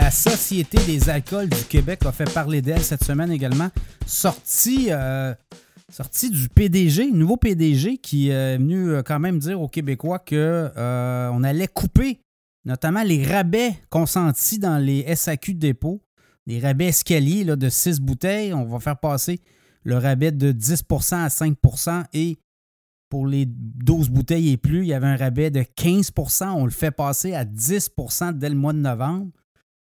La Société des alcools du Québec a fait parler d'elle cette semaine également. Sortie, euh, du PDG, nouveau PDG qui est venu euh, quand même dire aux Québécois qu'on euh, allait couper notamment les rabais consentis dans les SAQ de dépôt, les rabais escaliers là, de 6 bouteilles. On va faire passer le rabais de 10% à 5% et pour les 12 bouteilles et plus, il y avait un rabais de 15% On le fait passer à 10% dès le mois de novembre.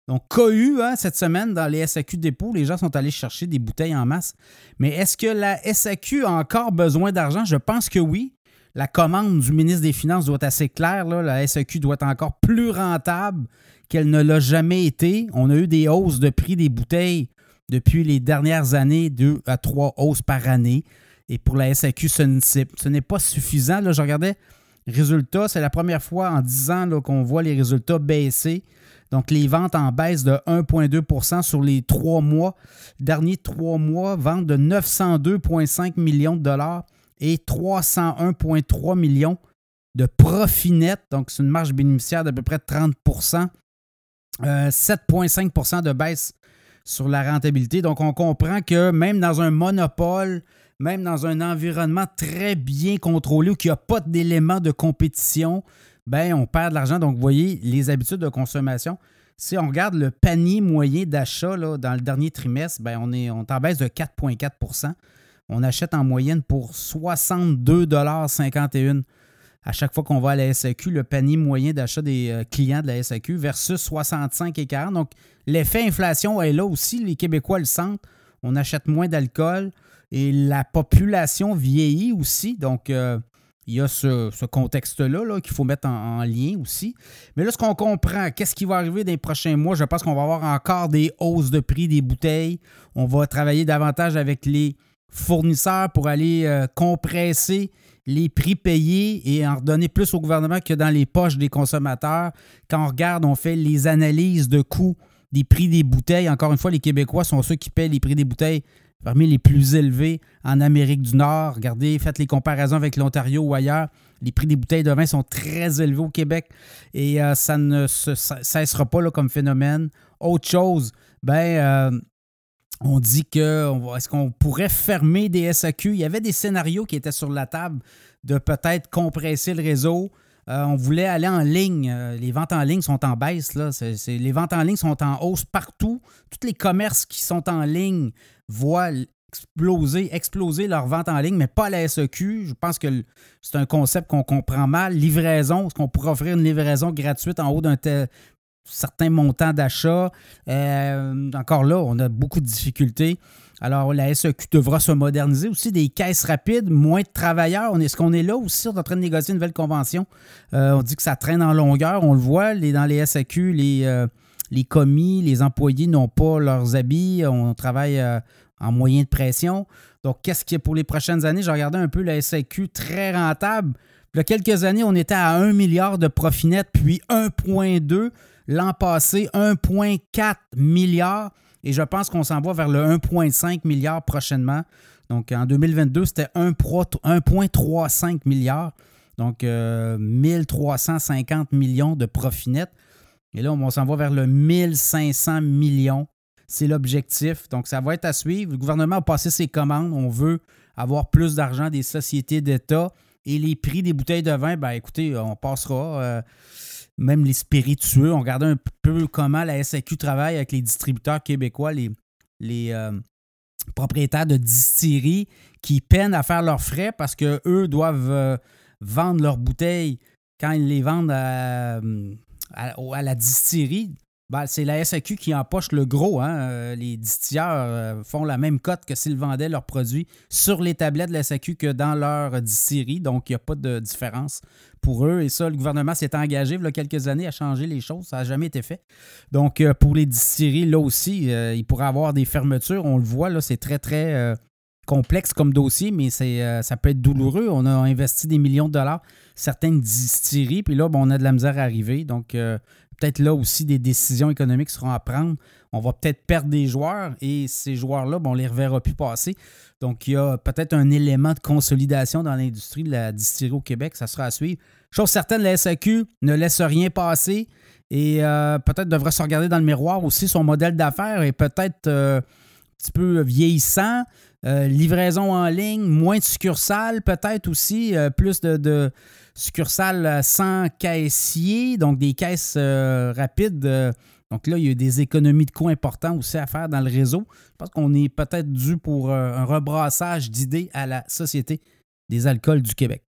Donc, cohu hein, cette semaine dans les SAQ dépôts, les gens sont allés chercher des bouteilles en masse. Mais est-ce que la SAQ a encore besoin d'argent? Je pense que oui. La commande du ministre des Finances doit être assez claire. La SAQ doit être encore plus rentable qu'elle ne l'a jamais été. On a eu des hausses de prix des bouteilles depuis les dernières années, deux à trois hausses par année. Et pour la SAQ, ce n'est pas suffisant. Là, je regardais résultats. C'est la première fois en 10 ans qu'on voit les résultats baisser. Donc, les ventes en baisse de 1,2% sur les trois mois. Dernier trois mois, vente de 902,5 millions de dollars et 301,3 millions de profit net. Donc, c'est une marge bénéficiaire d'à peu près 30% 7,5% de baisse sur la rentabilité. Donc, on comprend que même dans un monopole, même dans un environnement très bien contrôlé où il n'y a pas d'éléments de compétition, ben on perd de l'argent. Donc, vous voyez, les habitudes de consommation. Si on regarde le panier moyen d'achat dans le dernier trimestre, ben on, est, on en baisse de 4,4% On achète en moyenne pour 62,51 à chaque fois qu'on va à la SAQ, le panier moyen d'achat des euh, clients de la SAQ versus 65,40. Donc, l'effet inflation est là aussi. Les Québécois le sentent. On achète moins d'alcool et la population vieillit aussi. Donc, euh, il y a ce, contexte-là qu'il faut mettre en, lien aussi. Mais là, ce qu'on comprend, qu'est-ce qui va arriver dans les prochains mois? Je pense qu'on va avoir encore des hausses de prix des bouteilles. On va travailler davantage avec les fournisseurs pour aller euh, compresser les prix payés et en redonner plus au gouvernement que dans les poches des consommateurs. Quand on regarde, on fait les analyses de coûts des prix des bouteilles. Encore une fois, les Québécois sont ceux qui paient les prix des bouteilles parmi les plus élevés en Amérique du Nord. Regardez, faites les comparaisons avec l'Ontario ou ailleurs. Les prix des bouteilles de vin sont très élevés au Québec et euh, ça ne cessera pas là, comme phénomène. Autre chose, ben, euh, on dit que est-ce qu'on pourrait fermer des SAQ? Il y avait des scénarios qui étaient sur la table de peut-être compresser le réseau. Euh, on voulait aller en ligne. les ventes en ligne sont en baisse. Les ventes en ligne sont en hausse partout. Tous les commerces qui sont en ligne voient exploser, exploser leur vente en ligne, mais pas la SEQ. Je pense que c'est un concept qu'on comprend mal. Livraison, est-ce qu'on pourrait offrir une livraison gratuite en haut d'un certain montant d'achat? Euh, encore là, on a beaucoup de difficultés. Alors, la SEQ devra se moderniser aussi. Des caisses rapides, moins de travailleurs. Est-ce qu'on est là aussi? On est en train de négocier une nouvelle convention? Euh, on dit que ça traîne en longueur. On le voit dans les SAQ, les, euh, les commis, les employés n'ont pas leurs habits, on travaille en moyen de pression. Donc, qu'est-ce qu'il y a pour les prochaines années? J'ai regardé un peu la SAQ très rentable. Il y a quelques années, on était à 1 milliard de profit net, puis 1,2. L'an passé, 1,4 milliard. Et je pense qu'on s'en va vers le 1,5 milliard prochainement. Donc, en 2022, c'était 1,35 milliard. Donc, 1350 euh, millions de profit net. Et là, on s'en va vers le 1500 millions. C'est l'objectif. Donc, ça va être à suivre. Le gouvernement a passé ses commandes. On veut avoir plus d'argent des sociétés d'État. Et les prix des bouteilles de vin, ben écoutez, on passera. Euh, même les spiritueux. On regardait un peu comment la SAQ travaille avec les distributeurs québécois, les, euh, propriétaires de distilleries qui peinent à faire leurs frais parce qu'eux doivent euh, vendre leurs bouteilles quand ils les vendent à, la distillerie, ben, c'est la SAQ qui empoche le gros. Hein. Euh, les distilleurs euh, font la même cote que s'ils vendaient leurs produits sur les tablettes de la SAQ que dans leur distillerie. Donc, il n'y a pas de différence pour eux. Et ça, le gouvernement s'est engagé il y a quelques années à changer les choses. Ça n'a jamais été fait. Donc, euh, pour les distilleries, là aussi, il pourrait avoir des fermetures. On le voit, là, c'est très, très complexe comme dossier, mais c'est, ça peut être douloureux. On a investi des millions de dollars certaines distilleries. Puis là, on a de la misère à arriver. Donc, peut-être là aussi des décisions économiques seront à prendre. On va peut-être perdre des joueurs et ces joueurs-là, on ne les reverra plus passer. Donc, il y a peut-être un élément de consolidation dans l'industrie de la distillerie au Québec. Ça sera à suivre. Chose certaine, la SAQ ne laisse rien passer. et peut-être devrait se regarder dans le miroir aussi. Son modèle d'affaires est peut-être un petit peu vieillissant. livraison en ligne, moins de succursales peut-être aussi, plus de, succursales sans caissier, donc des caisses rapides donc là, il y a des économies de coûts importants aussi à faire dans le réseau. Je pense qu'on est peut-être dû pour euh, un rebrassage d'idées à la Société des alcools du Québec.